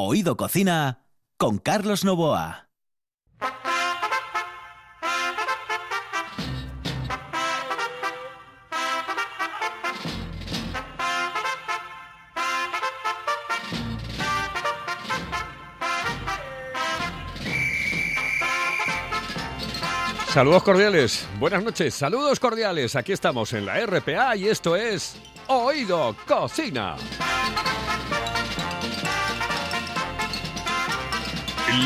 Oído Cocina con Carlos Novoa. Saludos cordiales, buenas noches, saludos cordiales. Aquí estamos en la RPA y esto es Oído Cocina.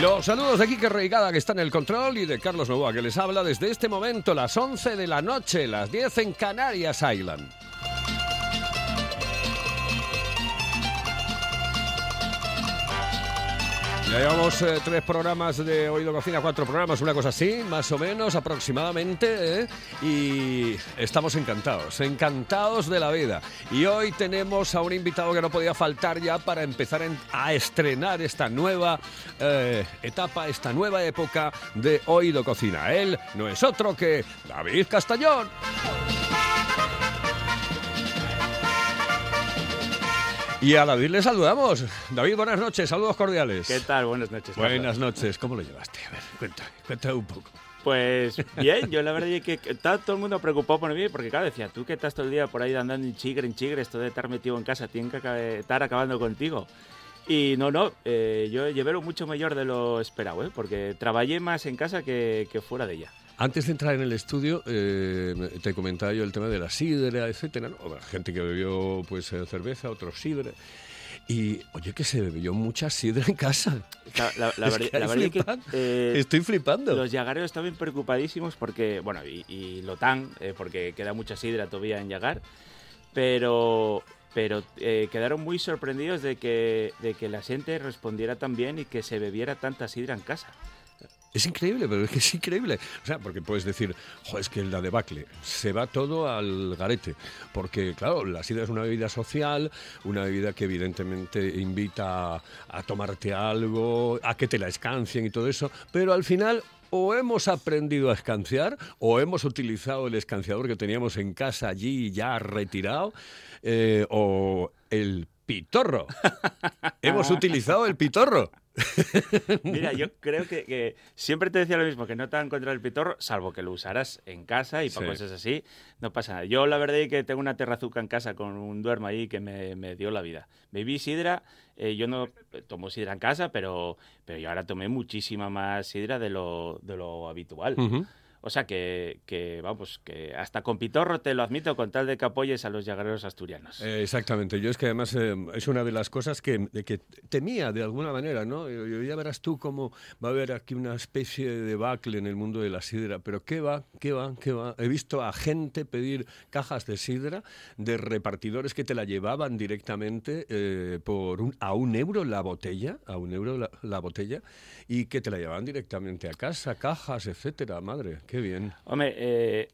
Los saludos de Kike Reigada que está en el control y de Carlos Novoa que les habla desde este momento, las 11 de la noche, las 10 en Canarias Island. Ya llevamos eh, tres programas de Oído Cocina, cuatro programas, una cosa así, más o menos, aproximadamente, ¿eh? y estamos encantados, encantados de la vida. Y hoy tenemos a un invitado que no podía faltar ya para empezar a estrenar esta nueva eh, etapa, esta nueva época de Oído Cocina. Él no es otro que David Castañón. Y a David le saludamos. David, buenas noches, saludos cordiales. ¿Qué tal? Buenas noches. Carlos. Buenas noches, ¿cómo lo llevaste? A ver, cuéntame, cuéntame un poco. Pues bien, yo la verdad es que está todo el mundo preocupado por mí, porque claro, decía, tú que estás todo el día por ahí andando en chigre, en chigre, esto de estar metido en casa, tiene que estar acabando contigo. Y no, no, eh, yo llevé mucho mayor de lo esperado, ¿eh? porque trabajé más en casa que, que fuera de ella. Antes de entrar en el estudio, eh, te comentaba yo el tema de la sidra, etcétera, ¿no? Gente que bebió pues eh, cerveza, otros sidra. Y oye, que se bebió mucha sidra en casa. La, la- la Es verdad que la es que eh, Estoy flipando. los yagareros estaban preocupadísimos porque, bueno, y, y lo tan, eh, porque queda mucha sidra todavía en Yagar, pero, pero eh, quedaron muy sorprendidos de que, de que la gente respondiera tan bien y que se bebiera tanta sidra en casa. Es increíble, pero es que es increíble. O sea, porque puedes decir, jo, es que la debacle, se va todo al garete. Porque, claro, la sidra es una bebida social, una bebida que evidentemente invita a, a tomarte algo, a que te la escancien y todo eso. Pero al final, o hemos aprendido a escanciar, o hemos utilizado el escanciador que teníamos en casa allí ya retirado, eh, o el pitorro. hemos utilizado el pitorro. Mira, yo creo que, que siempre te decía lo mismo, que no te van contra el pitorro, salvo que lo usaras en casa y para Sí. cosas así, no pasa nada. Yo la verdad es que tengo una terrazuca en casa con un duermo ahí que me, me dio la vida. Bebí sidra, eh, yo no tomo sidra en casa, pero, pero yo ahora tomé muchísima más sidra de lo, de lo habitual. O sea que, que, vamos, que hasta con pitorro te lo admito con tal de que apoyes a los llagueros asturianos. Eh, exactamente, yo es que además eh, es una de las cosas que, temía de alguna manera, ¿no? Ya verás tú cómo va a haber aquí una especie de debacle en el mundo de la sidra, pero ¿qué va? ¿Qué va? ¿Qué va? He visto a gente pedir cajas de sidra de repartidores que te la llevaban directamente eh, por un, a un euro la botella, a un euro la, la botella, y que te la llevaban directamente a casa, cajas, etcétera, madre, qué bien. Hombre, eh,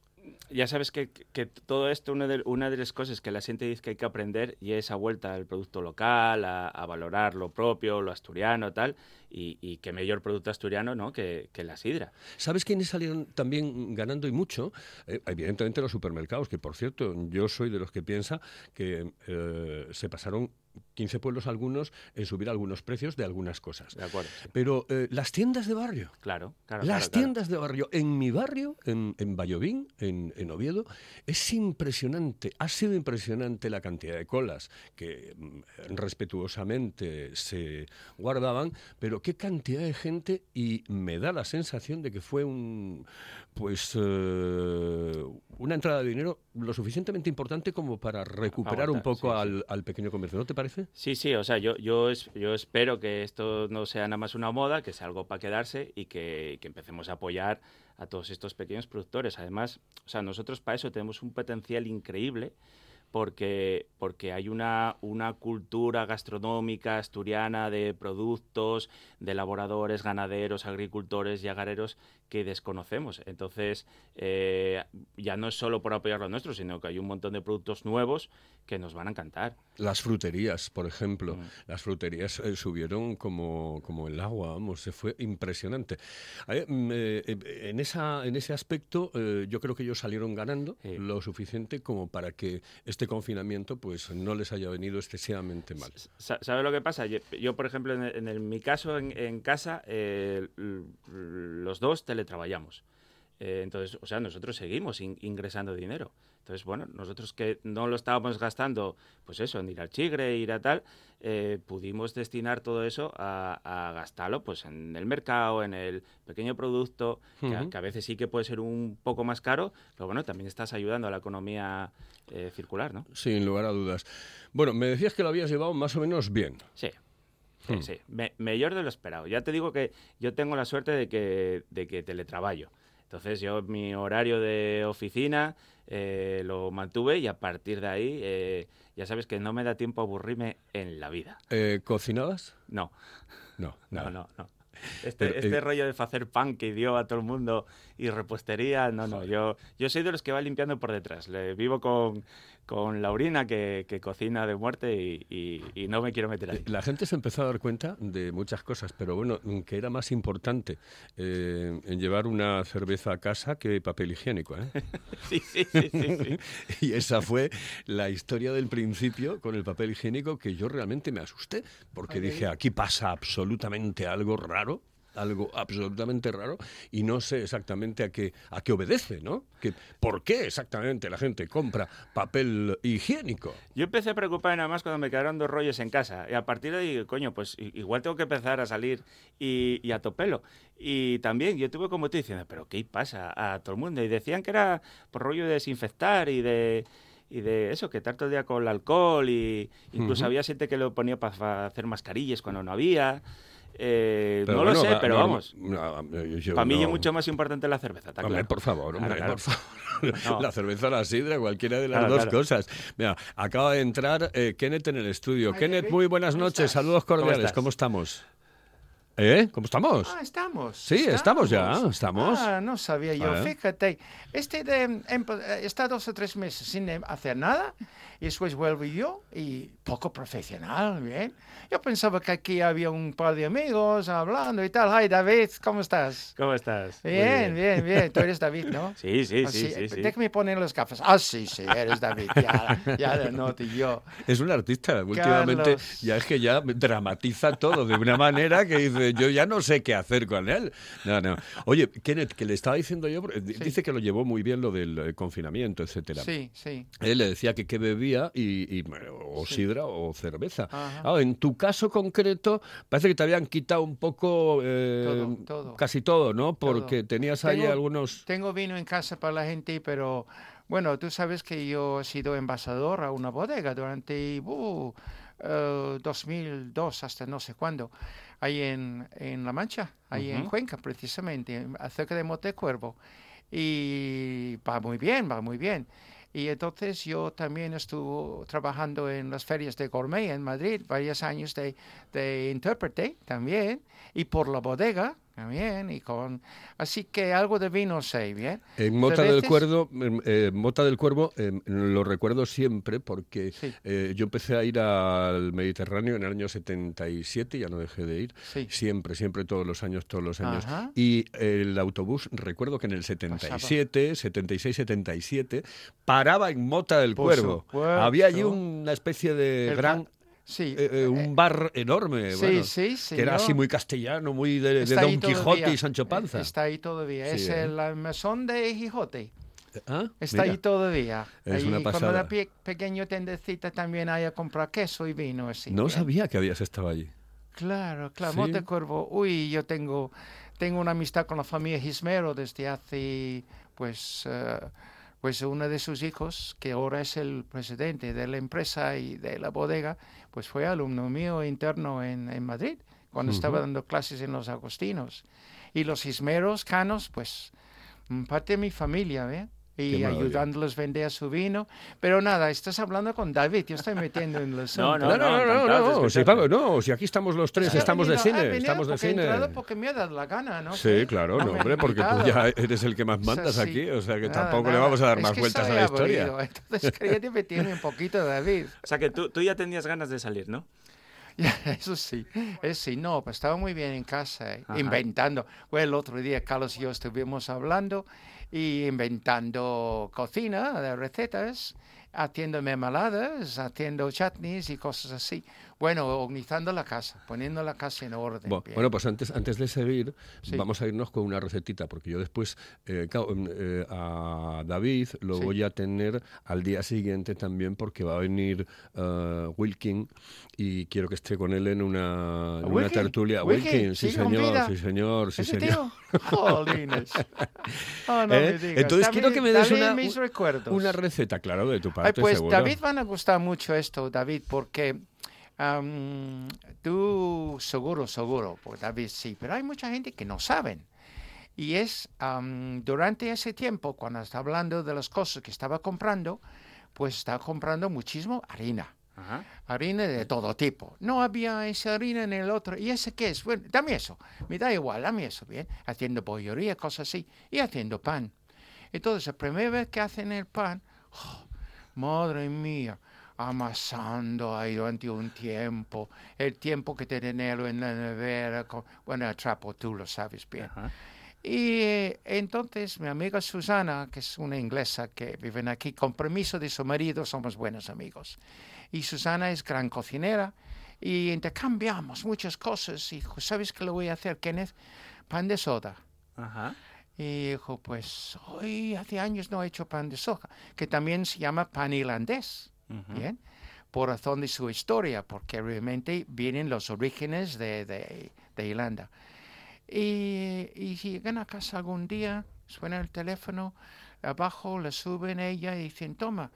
ya sabes que, que todo esto, una de, una de las cosas que la gente dice que hay que aprender y es a vuelta al producto local, a, a valorar lo propio, lo asturiano, tal, y, y qué mejor producto asturiano, ¿no? Que, que la sidra. ¿Sabes quiénes salieron también ganando y mucho? Eh, evidentemente los supermercados, que por cierto, yo soy de los que piensa que eh, se pasaron 15 pueblos algunos en subir algunos precios de algunas cosas. De acuerdo. Pero eh, las tiendas de barrio, Claro, claro. las claro, claro. tiendas de barrio, en mi barrio, en, en Vallovín, en, en Oviedo, es impresionante, ha sido impresionante la cantidad de colas que mm, respetuosamente se guardaban, pero qué cantidad de gente y me da la sensación de que fue un, pues, eh, una entrada de dinero lo suficientemente importante como para recuperar un poco sí, sí. al, al pequeño comercio, ¿no te parece? Sí, sí, o sea, yo, yo, es- yo espero que esto no sea nada más una moda, que sea algo para quedarse y que, empecemos a apoyar a todos estos pequeños productores. Además, o sea, nosotros para eso tenemos un potencial increíble porque, porque hay una, una cultura gastronómica asturiana de productos, de elaboradores, ganaderos, agricultores, yagareros que desconocemos. Entonces, eh, ya no es solo por apoyar lo nuestro, sino que hay un montón de productos nuevos que nos van a encantar. Las fruterías, por ejemplo. Mm. Las fruterías eh, subieron como, como el agua, vamos, se fue impresionante. Mm, eh, eh, en, esa, en ese aspecto, eh, yo creo que ellos salieron ganando Sí. lo suficiente como para que este confinamiento pues no les haya venido excesivamente mal. ¿Sabes lo que pasa? Yo, por ejemplo, en, mi caso, en, casa, eh, los dos teletrabajamos. Eh, entonces, o sea, nosotros seguimos ingresando dinero. Entonces, bueno, nosotros que no lo estábamos gastando, pues eso, en ir al chigre, ir a tal, eh, pudimos destinar todo eso a, gastarlo pues en el mercado, en el pequeño producto, que, a, veces sí que puede ser un poco más caro, pero bueno, también estás ayudando a la economía eh, circular, ¿no? Sin lugar a dudas. Bueno, me decías que lo habías llevado más o menos bien. Sí. Sí, hmm. sí. mejor de lo esperado. Ya te digo que yo tengo la suerte de que, de que teletrabajo. Entonces yo mi horario de oficina eh, lo mantuve y a partir de ahí eh, ya sabes que no me da tiempo a aburrirme en la vida. Eh, ¿Cocinabas? No. No, no, no, no. Este, este rollo de hacer pan que dio a todo el mundo y repostería, no, no, yo, yo soy de los que va limpiando por detrás. Le, vivo con, con Laurina que, que cocina de muerte y, y, no me quiero meter ahí. La gente se empezó a dar cuenta de muchas cosas, pero bueno, que era más importante eh, en llevar una cerveza a casa que papel higiénico. ¿eh? sí, sí, sí, sí, y esa fue la historia del principio con el papel higiénico que yo realmente me asusté, porque dije, aquí pasa absolutamente algo raro algo absolutamente raro y no sé exactamente a qué, a qué obedece, ¿no? Que, ¿Por qué exactamente la gente compra papel higiénico? Yo empecé a preocuparme nada más cuando me quedaron dos rollos en casa y a partir de ahí, coño, pues igual tengo que empezar a salir y, a topelo. Y también yo tuve como tú diciendo, pero ¿qué pasa a todo el mundo? Y decían que era por rollo de desinfectar y de y de eso, que estar todo el día con el alcohol y incluso había gente que lo ponía para hacer mascarillas cuando no había. Eh, no lo sé, pero vamos. para mí es mucho más importante la cerveza. hombre, por favor, hombre, por favor. La cerveza o la sidra, cualquiera de las dos cosas. Mira, acaba de entrar eh, Kenneth en el estudio. Kenneth, muy buenas noches, saludos cordiales, ¿Cómo estamos? ¿Eh? ¿Cómo estamos? Ah, estamos. Sí, estamos, ya, estamos. Ah, no sabía yo. Fíjate, este de, em, está dos o tres meses sin hacer nada y después vuelvo yo y poco profesional, bien. Yo pensaba que aquí había un par de amigos hablando y tal. Ay, David, ¿cómo estás? ¿Cómo estás? Bien, bien, bien, Tú eres David, ¿no? Sí, sí, ah, sí, sí, Déjame poner las gafas. Ah, sí, sí, eres David. Ya, ya lo noto yo. Es un artista. Últimamente ya es que ya dramatiza todo de una manera que dice, yo ya no sé qué hacer con él. No, no. Oye, Kenneth, que le estaba diciendo yo, dice que lo llevó muy bien lo del eh, confinamiento, etcétera. Sí, sí. Él le decía que qué bebía y, o sidra o cerveza. en tu caso concreto, parece que te habían quitado un poco eh, casi todo, ¿no? Porque tenías ahí algunos... Tengo vino en casa para la gente, pero bueno, tú sabes que yo he sido embajador a una bodega durante uh, 2002 hasta no sé cuándo, ahí en, en La Mancha, ahí en Cuenca precisamente, acerca de Montecuervo. Y va muy bien, va muy bien. Y entonces yo también estuve trabajando en las ferias de gourmet en Madrid, varios años de, de intérprete también, y por la bodega también, y con... Así que algo de vino sé, ¿bien? En Mota, del, Cuervo, em, eh, Mota del Cuervo em, lo recuerdo siempre porque eh, yo empecé a ir al Mediterráneo en el año 77, ya no dejé de ir, siempre, siempre, todos los años, todos los años. Y el autobús, recuerdo que en el 77, 76, 77, paraba en Mota del Cuervo. Había allí una especie de gran Sí. Eh, eh, un bar enorme, bueno, que era así muy castellano, muy de, Don Quijote y Sancho Panza. Está ahí todavía, es el mesón de Quijote. ¿Ah? Está ahí todavía. Es una pasada. Cuando era pequeño tendecita también hay a comprar queso y vino. Así, no sabía que habías estado allí. Claro, claro. Monte Cuervo. Uy, yo tengo, tengo una amistad con la familia Gismero desde hace, pues... Uh, pues uno de sus hijos, que ahora es el presidente de la empresa y de la bodega, pues fue alumno mío interno en, en Madrid, cuando estaba dando clases en los Agostinos. Y los Ismeros, Canos, pues parte de mi familia, ¿eh? Y ayudándolos a vender su vino. Pero nada, estás hablando con David, yo estoy metiendo en los... No, no, no, no, no, no, no, si, no, si aquí estamos los tres, estamos de cine, estamos de cine. He porque me ha dado la gana, ¿no? Sí, claro, no, hombre, porque tú ya eres el que más mandas aquí, o sea que tampoco le vamos a dar más vueltas a la historia. Entonces quería meterme un poquito, David. O sea que tú, tú ya tenías ganas de salir, ¿no? Eso sí, eso sí, no, pues estaba muy bien en casa, eh, inventando. Bueno, el otro día Carlos y yo estuvimos hablando y inventando cocina, recetas, haciendo mermeladas, haciendo chutneys y cosas así. Bueno, organizando la casa, poniendo la casa en orden. Bueno, pues antes, antes de seguir, vamos a irnos con una recetita, porque yo después eh, mm, eh, a David lo voy a tener al día siguiente también, porque va a venir uh, Wilkin y quiero que esté con él en una, una tertulia. Wilkin, sí, señor, sí, señor, sí, señor. Oh, no ¿Eh? me Entonces quiero que me des una, una receta, claro, de tu parte. pues David van a gustar mucho esto, David, porque tú seguro, seguro, porque David sí, pero hay mucha gente que no saben. Y es durante ese tiempo, cuando está hablando de las cosas que estaba comprando, pues estaba comprando muchísimo harina. Harina de todo tipo. No había esa harina en el otro. ¿Y ese qué es? Bueno, dame eso. Me da igual, dame eso, ¿bien? Haciendo bollería, cosas así. Y haciendo pan. Entonces, la primera vez que hacen el pan, ¡oh! madre mía, amasando ahí durante un tiempo, el tiempo que tenerlo en la nevera, con, bueno, el trapo tú lo sabes bien. Y eh, entonces mi amiga Susana, que es una inglesa que vive aquí, con permiso de su marido, somos buenos amigos. Y Susana es gran cocinera y intercambiamos muchas cosas. Y dijo, ¿sabes qué le voy a hacer, Kenneth? Pan de soda. Y dijo, pues hoy hace años no he hecho pan de soja, que también se llama pan irlandés. ¿Bien? Por razón de su historia, porque realmente vienen los orígenes de, de, Irlanda. Y, y llegan a casa algún día, suena el teléfono, abajo le suben ella y dicen, toma,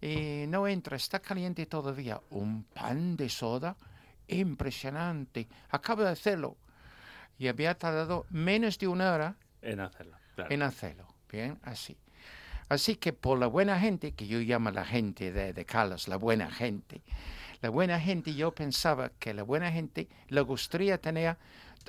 y no entra, está caliente todavía. Un pan de soda impresionante. Acabo de hacerlo. Y había tardado menos de una hora en hacerlo. En hacerlo. Bien, así. Así que por la buena gente, que yo llamo la gente de, Carlos, la buena gente, la buena gente, yo pensaba que la buena gente le gustaría tener,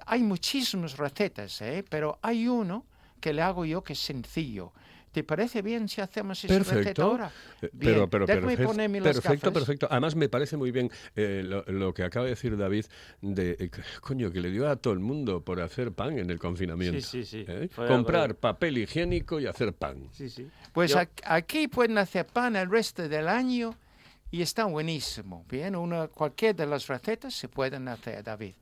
hay muchísimas recetas, ¿eh? pero hay uno que le hago yo que es sencillo, ¿Te parece bien si hacemos esa receta ahora? Eh, pero, pero perfecto, perfecto, perfecto. Además me parece muy bien eh, lo, que acaba de decir David de eh, coño que le dio a todo el mundo por hacer pan en el confinamiento. Sí, sí, sí. Comprar papel higiénico y hacer pan. Sí, sí. Pues aquí pueden hacer pan el resto del año y está buenísimo. Bien, una, cualquier de las recetas se pueden hacer, David.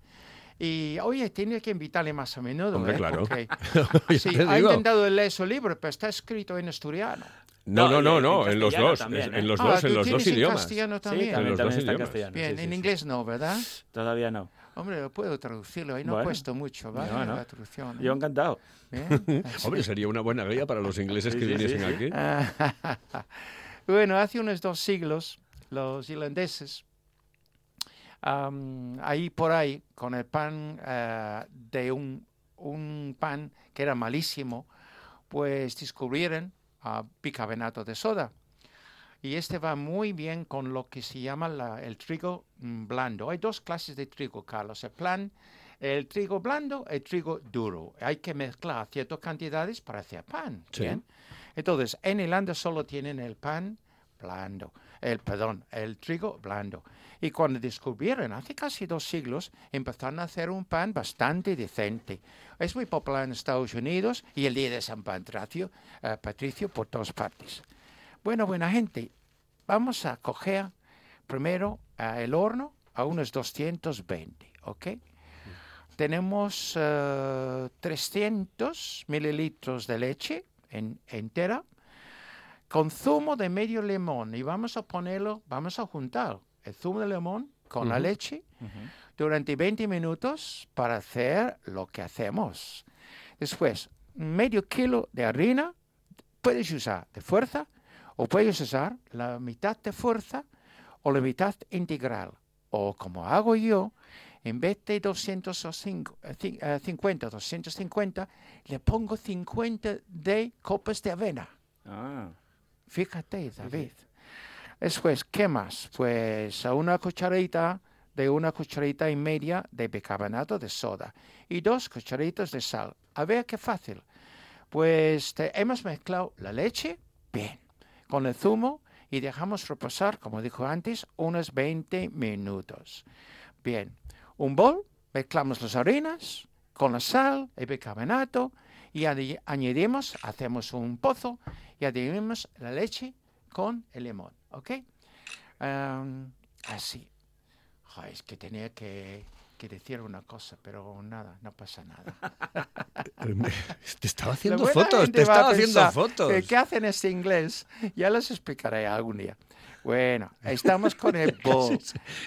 Y oye, tiene que invitarle más a menudo. Hombre, ¿eh? claro. sí, ha intentado leer su libro, pero está escrito en asturiano. No, no, no, no, en, los dos, en los dos, en los dos idiomas. En castellano también. Sí, también está en castellano. Bien, en inglés no, ¿verdad? Todavía no. Hombre, lo puedo traducirlo, ahí no bueno, puesto mucho, ¿vale? No, no. La traducción. Yo encantado. Hombre, sería una buena guía para los ingleses que viniesen aquí. bueno, hace unos dos siglos, los irlandeses ahí por ahí, con el pan eh, de un, un, pan que era malísimo, pues descubrieron bicarbonato de soda. Y este va muy bien con lo que se llama el trigo mm, blando. Hay dos clases de trigo, Carlos. El plan, el trigo blando, el trigo duro. Hay que mezclar ciertas cantidades para hacer pan. ¿bien? Entonces, en Irlanda solo tienen el pan blando, el perdón, el trigo blando. Y cuando descubrieron, hace casi dos siglos, empezaron a hacer un pan bastante decente. Es muy popular en Estados Unidos y el día de San Patricio, eh, Patricio por todas partes. Bueno, buena gente, vamos a coger primero eh, el horno a unos 220, ¿ok? Tenemos 300 eh, mililitros de leche entera con zumo de medio limón y vamos a ponerlo, vamos a juntar el zumo de limón con la leche durante 20 minutos para hacer lo que hacemos. Después, medio kilo de harina, puedes usar de fuerza o puedes usar la mitad de fuerza o la mitad integral. O como hago yo, en vez de 250, 250, eh, le pongo 50 de copas de avena. Ah. Fíjate, David. Después, ¿qué más? Pues a una cucharita de una cucharita y media de bicarbonato de soda y dos cucharitas de sal. A ver qué fácil. Pues hemos mezclado la leche, bien, con el zumo y dejamos reposar, como dijo antes, unos 20 minutos. Bien, un bol, mezclamos las harinas con la sal, el bicarbonato y añadimos, hacemos un pozo y añadimos la leche con el limón, ¿ok? Am, así. Es que tenía que, que decir una cosa, pero nada, no pasa nada. Te estaba haciendo fotos, te estaba haciendo pensar, fotos. eh, ¿Qué hacen este inglés? Ya les explicaré algún día. Bueno, estamos con el bowl.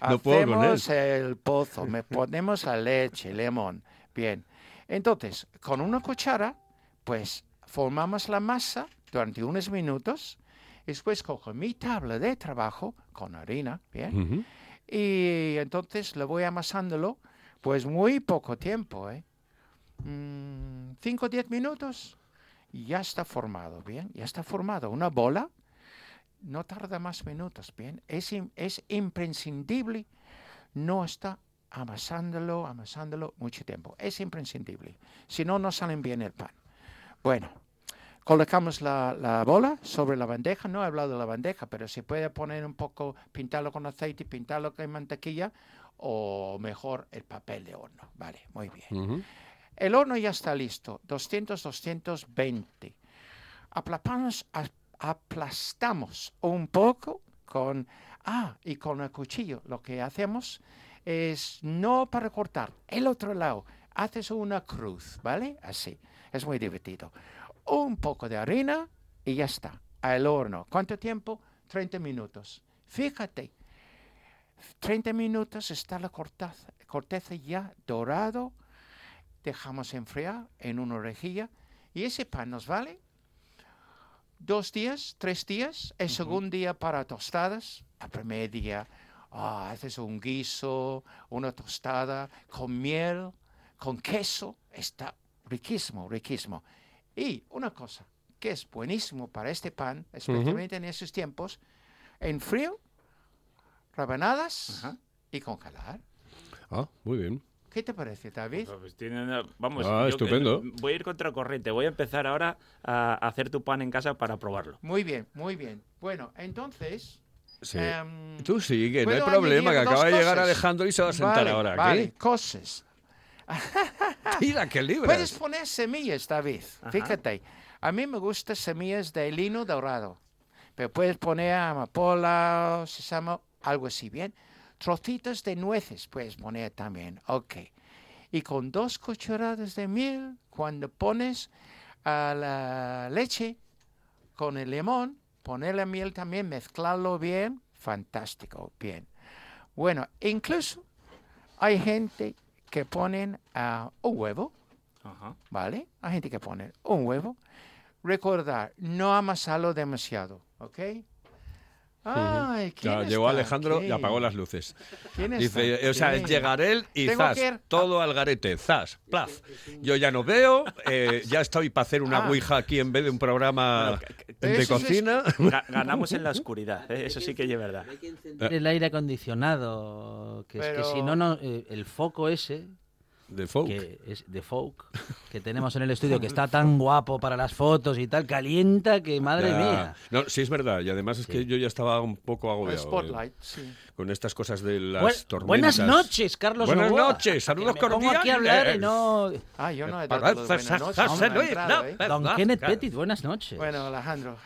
No puedo con él. Hacemos el pozo, me ponemos la leche, limón. Bien. Entonces, con una cuchara, pues formamos la masa durante unos minutos. Después cojo mi tabla de trabajo con harina, bien. Y entonces lo voy amasándolo, pues muy poco tiempo, ¿eh? 5 o 10 minutos y ya está formado, ¿bien? Ya está formado. Una bola no tarda más minutos, ¿bien? Es, es imprescindible no está amasándolo, amasándolo mucho tiempo. Es imprescindible. Si no, no salen bien el pan. Bueno, colocamos la, la bola sobre la bandeja. No he hablado de la bandeja, pero se puede poner un poco, pintarlo con aceite, pintarlo con mantequilla o mejor el papel de horno. Vale, muy bien. El horno ya está listo, 200, 220. Aplapamos, aplastamos un poco con... Ah, y con el cuchillo lo que hacemos es no para cortar, el otro lado, haces una cruz, ¿vale? Así, es muy divertido. Un poco de harina y ya está, al horno. ¿Cuánto tiempo? 30 minutos. Fíjate, 30 minutos está la corteza, corteza ya dorado, dejamos enfriar en una rejilla y ese pan nos vale dos días, tres días, el segundo día para tostadas, el primer día ah, haces un guiso, una tostada con miel, con queso, está riquísimo, riquísimo. Y una cosa que es buenísimo para este pan, especialmente en esos tiempos, en frío, rebanadas Ajá. y congelar. Ah, muy bien. ¿Qué te parece, David? Pues tiene una- vamos, Ah, yo estupendo. que- voy a ir contracorriente. Voy a empezar ahora a hacer tu pan en casa para probarlo. Muy bien, muy bien. Bueno, entonces... Sí. em, Tú sigue, no hay ¿puedo problema, que acaba de llegar cosas? Alejandro y se va a sentar Vale, ahora. Vale, ¿Qué? cosas. Tira, que libras. Puedes poner semillas, David. Ajá. Fíjate, a mí me gustan semillas de lino dorado. Pero puedes poner amapola, sésamo, algo así, ¿bien? Trocitos de nueces puedes poner también. Ok. Y con dos cucharadas de miel, cuando pones a la leche con el limón, poner la miel también, mezclarlo bien. Fantástico, bien. Bueno, incluso hay gente que ponen ah, un huevo, Ajá. ¿vale? Hay gente que pone un huevo. Recordar, no amasarlo demasiado, ¿ok? Ay, ¿quién Ya, está llegó Alejandro y apagó las luces. ¿Quién está Dice, o sea, aquí? llegar él y Tengo zas, que todo al garete, zas, plaf. Yo ya no veo, eh, ya estoy para hacer una Ah. ouija aquí en vez de un programa de es- cocina. Ga- Ganamos en la oscuridad, ¿eh? eso sí que es verdad. Hay que encender el aire acondicionado, que es que si no, no eh, el foco ese, De folk. que es de folk, que tenemos en el estudio, que está tan guapo para las fotos y tal, calienta que madre Ya. mía. No, sí es verdad, y además es que yo ya estaba un poco agobiado eh, spotlight, sí. con estas cosas de las Bu- tormentas. buenas noches, Carlos Buenas Novoa. noches, saludos pongo aquí a cordiales. hablar y no... Ah, yo no he Para- dado buenas noches. ¿eh? Don Kenneth. Petit, buenas noches. Bueno, Alejandro.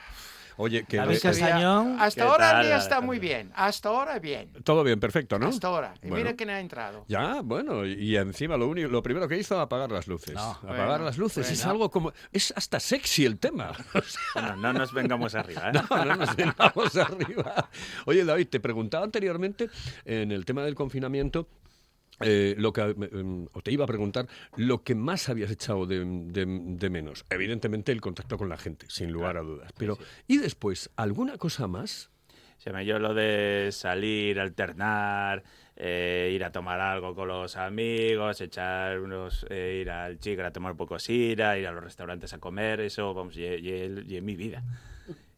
Oye, que David de- Castañón. Hasta ¿Qué ahora el tal, día está muy bien. Hasta ahora bien. todo bien, perfecto, ¿no? Hasta ahora. Y Bueno. mira quién ha entrado. Ya, bueno, y encima lo único, lo primero que hizo apagar las luces. No. apagar Bueno, las luces es algo como es hasta sexy el tema. O sea, Bueno, no nos vengamos arriba. ¿eh? no, no nos vengamos arriba. Oye, David, te preguntaba anteriormente en el tema del confinamiento. Eh, lo que, eh, o te iba a preguntar lo que más habías echado de, de- de menos. Evidentemente el contacto con la gente, sin lugar a dudas. Pero, ¿y después alguna cosa más? Se me dio lo de salir, alternar, eh, ir a tomar algo con los amigos, echar unos, eh, ir al chico a tomar un poco sira, ir a los restaurantes a comer, eso, vamos, y, y- y en mi vida.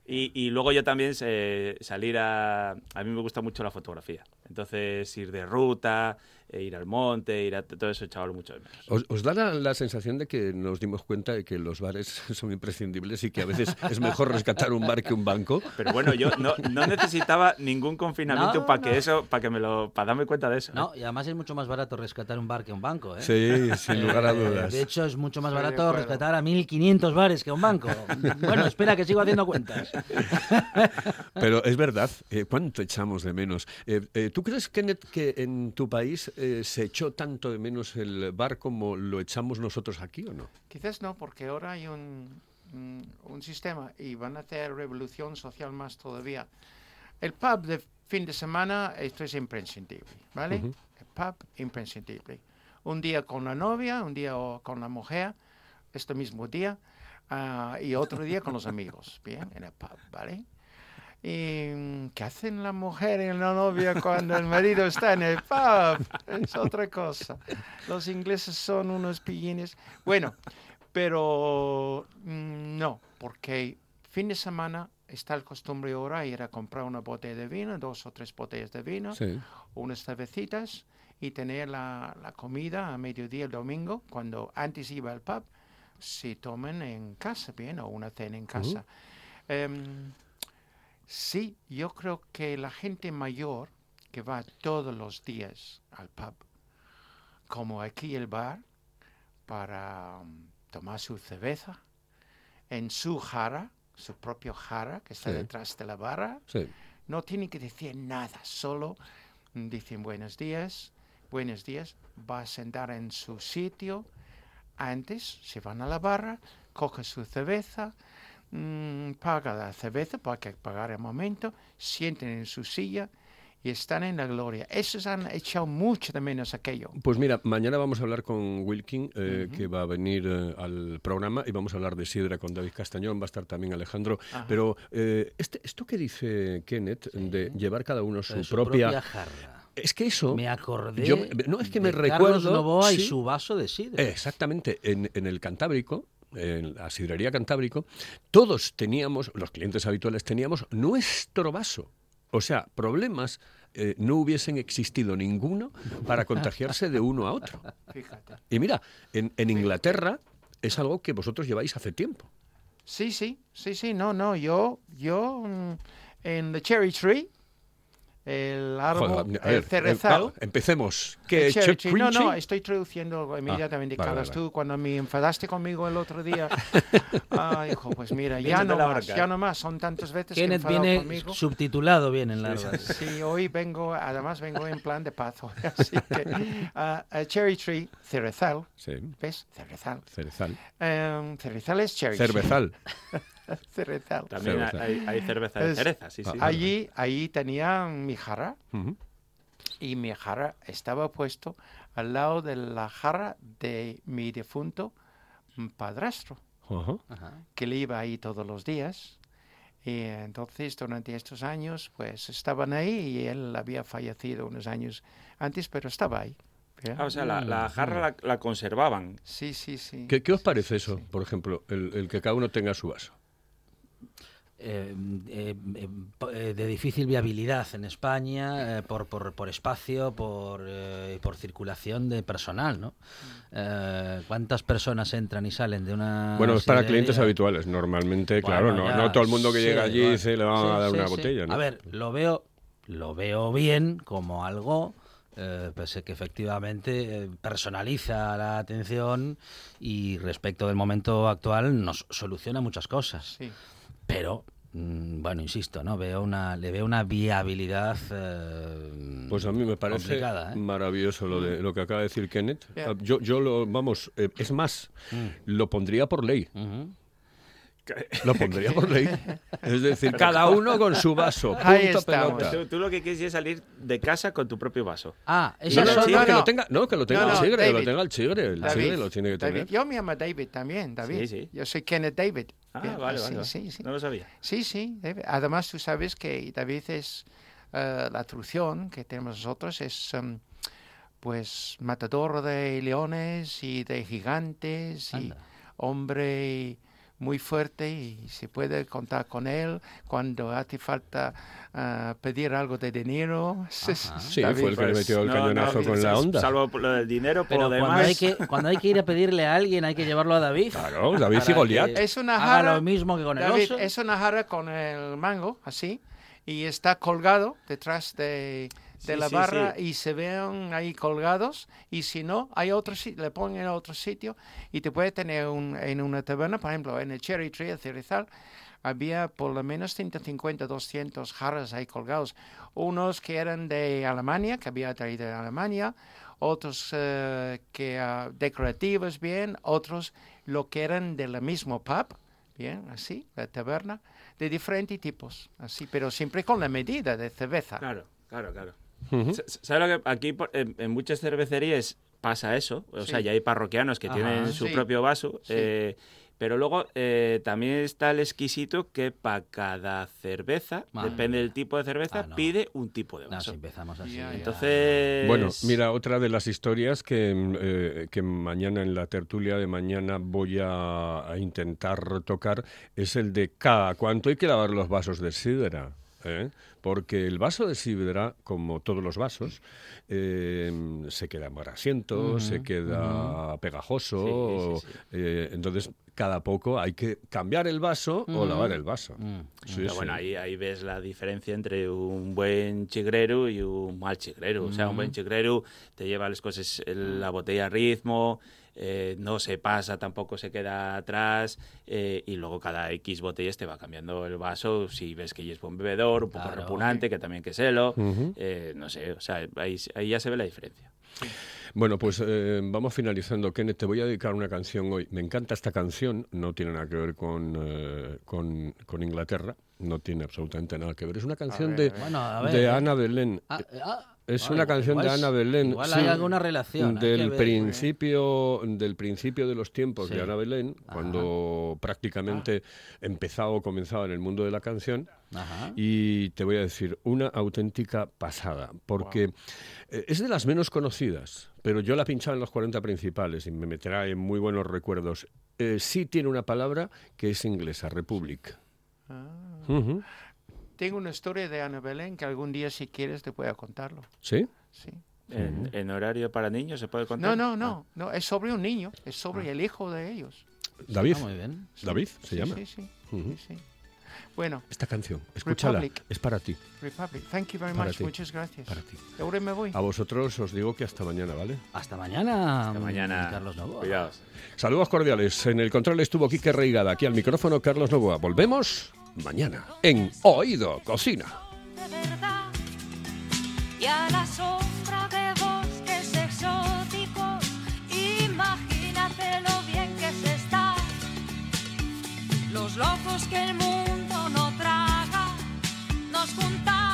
Y, y luego yo también eh, salir a... A mí me gusta mucho la fotografía. Entonces ir de ruta, e ir al monte, ir a todo eso, echaba mucho de menos. ¿Os, os da la, la sensación de que nos dimos cuenta de que los bares son imprescindibles y que a veces es mejor rescatar un bar que un banco? Pero bueno, yo no, no necesitaba ningún confinamiento No, para que no. eso, para que me lo, para darme cuenta de eso. ¿eh? No, y además es mucho más barato rescatar un bar que un banco, ¿eh? Sí, sin lugar a Eh, dudas. De hecho, es mucho más barato rescatar a 1.500 bares que un banco. Bueno, espera, que sigo haciendo cuentas. Pero es verdad, eh, ¿cuánto echamos de menos? Eh, eh, ¿Tú crees, Kenneth, que en tu país eh, se echó tanto de menos el bar como lo echamos nosotros aquí o no? Quizás no, porque ahora hay un, un, un sistema y van a hacer revolución social más todavía. El pub de fin de semana, esto es imprescindible, ¿vale? El pub, imprescindible. Un día con la novia, un día con la mujer, este mismo día, ah, y otro día con los amigos, ¿bien? En el pub, ¿vale? ¿Y mm, qué hacen la mujer y la novia cuando el marido está en el pub? Es otra cosa. Los ingleses son unos pillines. Bueno, pero mm, no, porque fin de semana está el costumbre ahora ir a comprar una botella de vino, dos o tres botellas de vino, Sí. unas cervecitas y tener la, la comida a mediodía el domingo, cuando antes iba al pub, se toman en casa, bien, o una cena en casa. Em, sí, yo creo que la gente mayor que va todos los días al pub, como aquí el bar, para um, tomar su cerveza en su jarra, su propio jarra que está Sí. detrás de la barra, Sí. no tienen que decir nada, solo dicen buenos días, buenos días, va a sentar en su sitio, antes se van a la barra, coge su cerveza, mm, paga la cerveza, porque hay que pagar el momento, sienten en su silla y están en la gloria. Esos han echado mucho de menos aquello. Pues mira, mañana vamos a hablar con Wilkin, eh, que va a venir eh, al programa, y vamos a hablar de Sidra con David Castañón, va a estar también Alejandro. Ajá. Pero eh, este, esto que dice Kenneth, de llevar cada uno su, su propia... propia jarra. Es que eso... Me acordé Yo- no, es que me de Carlos recuerdo, Novoa y sí. su vaso de sidra. Exactamente, en, en el Cantábrico, en la sidrería Cantábrico, todos teníamos, los clientes habituales teníamos nuestro vaso. O sea, problemas eh, no hubiesen existido ninguno para contagiarse de uno a otro. Fíjate. Y mira, en, en Inglaterra es algo que vosotros lleváis hace tiempo. Sí, sí, sí, sí, no, no, yo, yo mm, en The Cherry Tree, el árbol, Joder, el ver, cerezal, eh, vale, empecemos. ¿Qué el cherry Cherry tree. No, no, estoy traduciendo inmediatamente, vale, Carlos, vale. tú cuando me enfadaste conmigo el otro día, ah, hijo, pues mira, ya no la más, ya no más, son tantas veces que he Kenneth enfadado viene conmigo. subtitulado bien en las Sí, hoy vengo, además vengo en plan de paz, hoy, así que, ah, a cherry tree, cerezal, Sí, ¿ves? Cerezal. cerezal. Em, cerezal es cherry tree. Cerezal. También Cerveza. hay, hay cerveza de cereza, sí, sí. Ah, Allí, allí tenía mi jarra y mi jarra estaba puesto al lado de la jarra de mi difunto mm, padrastro, que le iba ahí todos los días. Y entonces, durante estos años, pues estaban ahí y él había fallecido unos años antes, pero estaba ahí. Ah, o sea, la, la jarra la, la conservaban. Sí, sí, sí. ¿Qué, qué os Sí, parece sí, eso, sí. por ejemplo, el, el que cada uno tenga su vaso? Eh, eh, eh, po- eh, de difícil viabilidad en España eh, por, por, por espacio, por, eh, por circulación de personal, ¿no? Eh, ¿Cuántas personas entran y salen de una Bueno, es para clientes habituales. Normalmente, claro, no, ya, no todo el mundo que sí, llega allí igual. dice le Sí, a dar sí, una sí. botella, ¿no? A ver, lo veo, lo veo bien como algo eh, pues, que efectivamente eh, personaliza la atención y respecto del momento actual nos soluciona muchas cosas. Sí. Pero, mm, bueno, insisto, no veo una, le veo una viabilidad eh, Pues a mí me parece ¿eh? maravilloso lo de lo que acaba de decir Kenneth. Ah, Yo, yo lo, vamos, eh, es más, Mm. lo pondría por ley. Ujú. Lo pondría por ley. Es decir, cada uno con su vaso. Ahí punto estamos. pelota. Tú, tú lo que quieres es salir de casa con tu propio vaso. Ah, No, esas no, son- no, no, que no. lo tenga, no, que lo tenga No, el chigre, que lo tenga el chigre, el David, chigre lo tiene que David, tener. yo me llamo David también, David. Sí, sí. Yo soy Kenneth David. Ah, Bien, vale, sí, vale. sí, sí. No lo sabía. Sí, sí. David. Además, tú sabes que David es eh, la traducción que tenemos nosotros es em, pues matador de leones y de gigantes y Anda. hombre muy fuerte y se puede contar con él cuando hace falta ah, pedir algo de dinero. Sí, fue el que le metió el cañonazo con la onda. Salvo lo del dinero, pero cuando hay, que, cuando hay que ir a pedirle a alguien, hay que llevarlo a David. Claro, David y Goliat. Es una jarra, lo mismo que con el oso. Es una jarra con el mango, así, y está colgado detrás de de la barra y se ven ahí colgados y si no, hay otro le ponen en otro sitio y te puede tener un, en una taberna, por ejemplo, en el Cherry Tree, el Cerizal, había por lo menos 150, 200 jarras ahí colgados. Unos que eran de Alemania, que había traído de Alemania, otros eh, que uh, decorativos bien, otros lo que eran del mismo pub, bien, así, la taberna, de diferentes tipos, así, pero siempre con la medida de cerveza. Claro, claro, claro. ¿Sabes lo que aquí en, muchas cervecerías pasa eso? O sea, ya hay parroquianos que tienen su propio vaso. Eh, pero luego eh, también está el exquisito que para cada cerveza, depende del tipo de cerveza, ah, pide un tipo de vaso. empezamos así. Entonces. Bueno, mira, otra de las historias que, eh, que mañana en la tertulia de mañana voy a, a intentar tocar es el de cada cuánto hay que lavar los vasos de sidra. ¿Eh? porque el vaso de sidra, como todos los vasos, em, se queda asiento, se queda pegajoso, eh, entonces cada poco hay que cambiar el vaso o lavar el vaso. Mm. bueno, ahí, ahí ves la diferencia entre un buen chigrero y un mal chigrero. O sea, un buen chigrero te lleva las cosas, la botella a ritmo, eh, no se pasa, tampoco se queda atrás eh, y luego cada X botellas te va cambiando el vaso si ves que es buen bebedor, un poco repugnante, que también que selo, eh, no sé, o sea, ahí, ya se ve la diferencia. Bueno, pues vamos finalizando. Kenneth, te voy a dedicar una canción hoy. Me encanta esta canción, no tiene nada que ver con, con, Inglaterra, no tiene absolutamente nada que ver. Es una canción de, de Ana Belén. Ah, ah, es una canción de Ana Belén. Igual hay alguna relación. Del principio, del principio de los tiempos de Ana Belén, cuando prácticamente empezaba o comenzaba en el mundo de la canción. Y te voy a decir, una auténtica pasada, porque eh, es de las menos conocidas, pero yo la pinchaba en los 40 principales y me meterá en muy buenos recuerdos. Eh, sí tiene una palabra que es inglesa, Republic. Ah. Tengo una historia de Ana Belén que algún día, si quieres, te pueda contarlo. ¿Sí? Sí. ¿En, horario para niños se puede contar? No, no, no. Ah. no es sobre un niño. Es sobre ah. el hijo de ellos. David. muy bien. David se llama. Sí, sí. sí, Bueno. Esta canción, escúchala. es para ti. Republic. Thank you very much. Muchas gracias. Para ti. Ahora me voy. A vosotros os digo que hasta mañana, ¿vale? Hasta mañana. Hasta mañana. Carlos Novoa. Cuidados. Saludos cordiales. En el control estuvo Quique Reigada. Aquí al micrófono Carlos Novoa. Volvemos mañana en Oído Cocina. Y a la sombra de bosques exóticos, imagínate lo bien que se está. Los locos que el mundo no traga, nos juntamos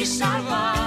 y salvamos